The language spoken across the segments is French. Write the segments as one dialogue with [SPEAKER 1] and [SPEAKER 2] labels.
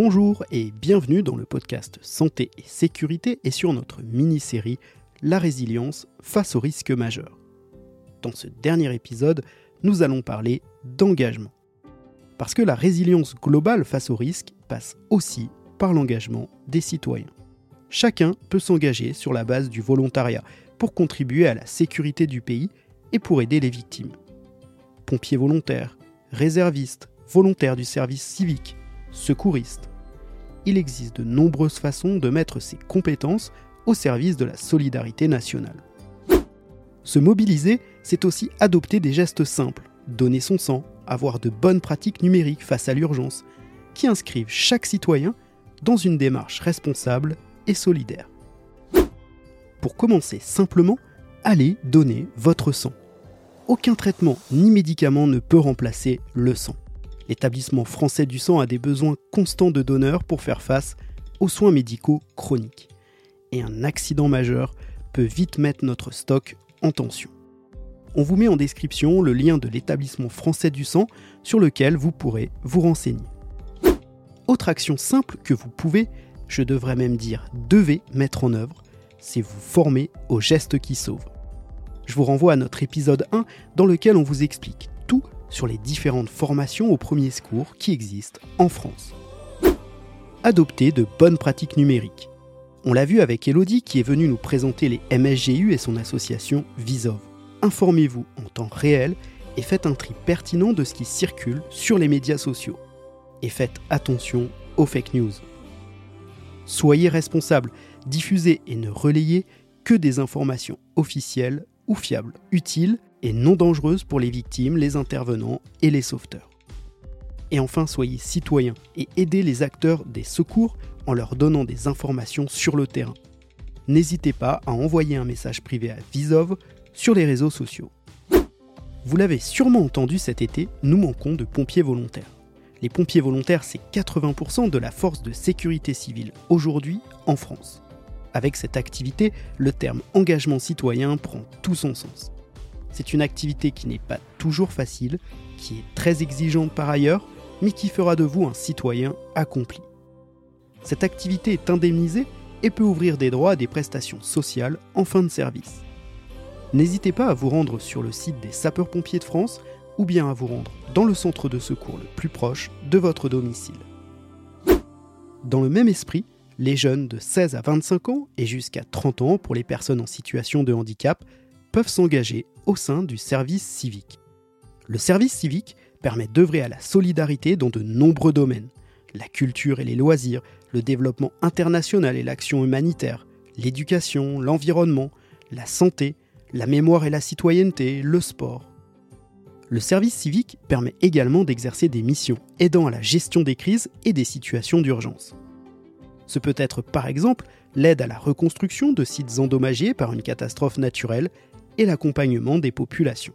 [SPEAKER 1] Bonjour et bienvenue dans le podcast Santé et Sécurité et sur notre mini-série La résilience face aux risques majeurs. Dans ce dernier épisode, nous allons parler d'engagement. Parce que la résilience globale face aux risques passe aussi par l'engagement des citoyens. Chacun peut s'engager sur la base du volontariat pour contribuer à la sécurité du pays et pour aider les victimes. Pompiers volontaires, réservistes, volontaires du service civique, secouristes. Il existe de nombreuses façons de mettre ses compétences au service de la solidarité nationale. Se mobiliser, c'est aussi adopter des gestes simples, donner son sang, avoir de bonnes pratiques numériques face à l'urgence, qui inscrivent chaque citoyen dans une démarche responsable et solidaire. Pour commencer simplement, allez donner votre sang. Aucun traitement ni médicament ne peut remplacer le sang. L'établissement français du sang a des besoins constants de donneurs pour faire face aux soins médicaux chroniques. Et un accident majeur peut vite mettre notre stock en tension. On vous met en description le lien de l'établissement français du sang sur lequel vous pourrez vous renseigner. Autre action simple que vous pouvez, je devrais même dire devez mettre en œuvre, c'est vous former aux gestes qui sauvent. Je vous renvoie à notre épisode 1 dans lequel on vous explique sur les différentes formations au premier secours qui existent en France. Adopter de bonnes pratiques numériques. On l'a vu avec Elodie qui est venue nous présenter les MSGU et son association Visov. Informez-vous en temps réel et faites un tri pertinent de ce qui circule sur les médias sociaux et faites attention aux fake news. Soyez responsables, diffusez et ne relayez que des informations officielles ou fiables, utiles et non dangereuses pour les victimes, les intervenants et les sauveteurs. Et enfin, soyez citoyens et aidez les acteurs des secours en leur donnant des informations sur le terrain. N'hésitez pas à envoyer un message privé à Visov sur les réseaux sociaux. Vous l'avez sûrement entendu cet été, nous manquons de pompiers volontaires. Les pompiers volontaires, c'est 80% de la force de sécurité civile aujourd'hui en France. Avec cette activité, le terme engagement citoyen prend tout son sens. C'est une activité qui n'est pas toujours facile, qui est très exigeante par ailleurs, mais qui fera de vous un citoyen accompli. Cette activité est indemnisée et peut ouvrir des droits à des prestations sociales en fin de service. N'hésitez pas à vous rendre sur le site des sapeurs-pompiers de France ou bien à vous rendre dans le centre de secours le plus proche de votre domicile. Dans le même esprit, les jeunes de 16 à 25 ans et jusqu'à 30 ans pour les personnes en situation de handicap peuvent s'engager au sein du service civique. Le service civique permet d'œuvrer à la solidarité dans de nombreux domaines. La culture et les loisirs, le développement international et l'action humanitaire, l'éducation, l'environnement, la santé, la mémoire et la citoyenneté, le sport, le service civique permet également d'exercer des missions aidant à la gestion des crises et des situations d'urgence. Ce peut être par exemple l'aide à la reconstruction de sites endommagés par une catastrophe naturelle et l'accompagnement des populations.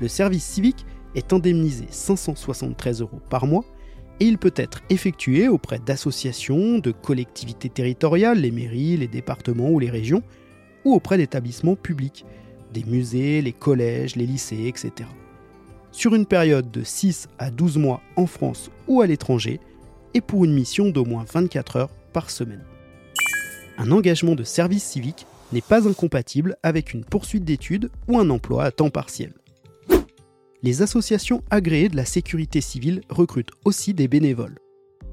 [SPEAKER 1] Le service civique est indemnisé 573 euros par mois et il peut être effectué auprès d'associations, de collectivités territoriales, les mairies, les départements ou les régions, ou auprès d'établissements publics des musées, les collèges, les lycées, etc. Sur une période de 6 à 12 mois en France ou à l'étranger, et pour une mission d'au moins 24 heures par semaine. Un engagement de service civique n'est pas incompatible avec une poursuite d'études ou un emploi à temps partiel. Les associations agréées de la sécurité civile recrutent aussi des bénévoles.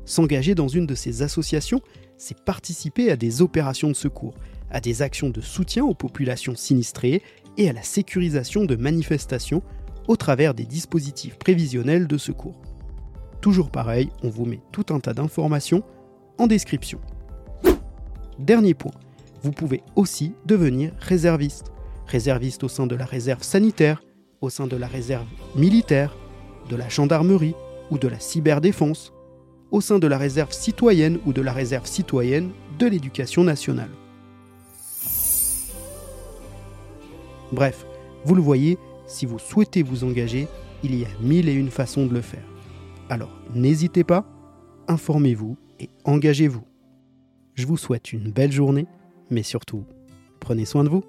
[SPEAKER 1] S'engager dans une de ces associations, c'est participer à des opérations de secours, à des actions de soutien aux populations sinistrées et à la sécurisation de manifestations au travers des dispositifs prévisionnels de secours. Toujours pareil, on vous met tout un tas d'informations en description. Dernier point, vous pouvez aussi devenir réserviste. Réserviste au sein de la réserve sanitaire, au sein de la réserve militaire, de la gendarmerie ou de la cyberdéfense, au sein de la réserve citoyenne ou de la réserve citoyenne de l'éducation nationale. Bref, vous le voyez, si vous souhaitez vous engager, il y a mille et une façons de le faire. Alors n'hésitez pas, informez-vous et engagez-vous. Je vous souhaite une belle journée, mais surtout, prenez soin de vous.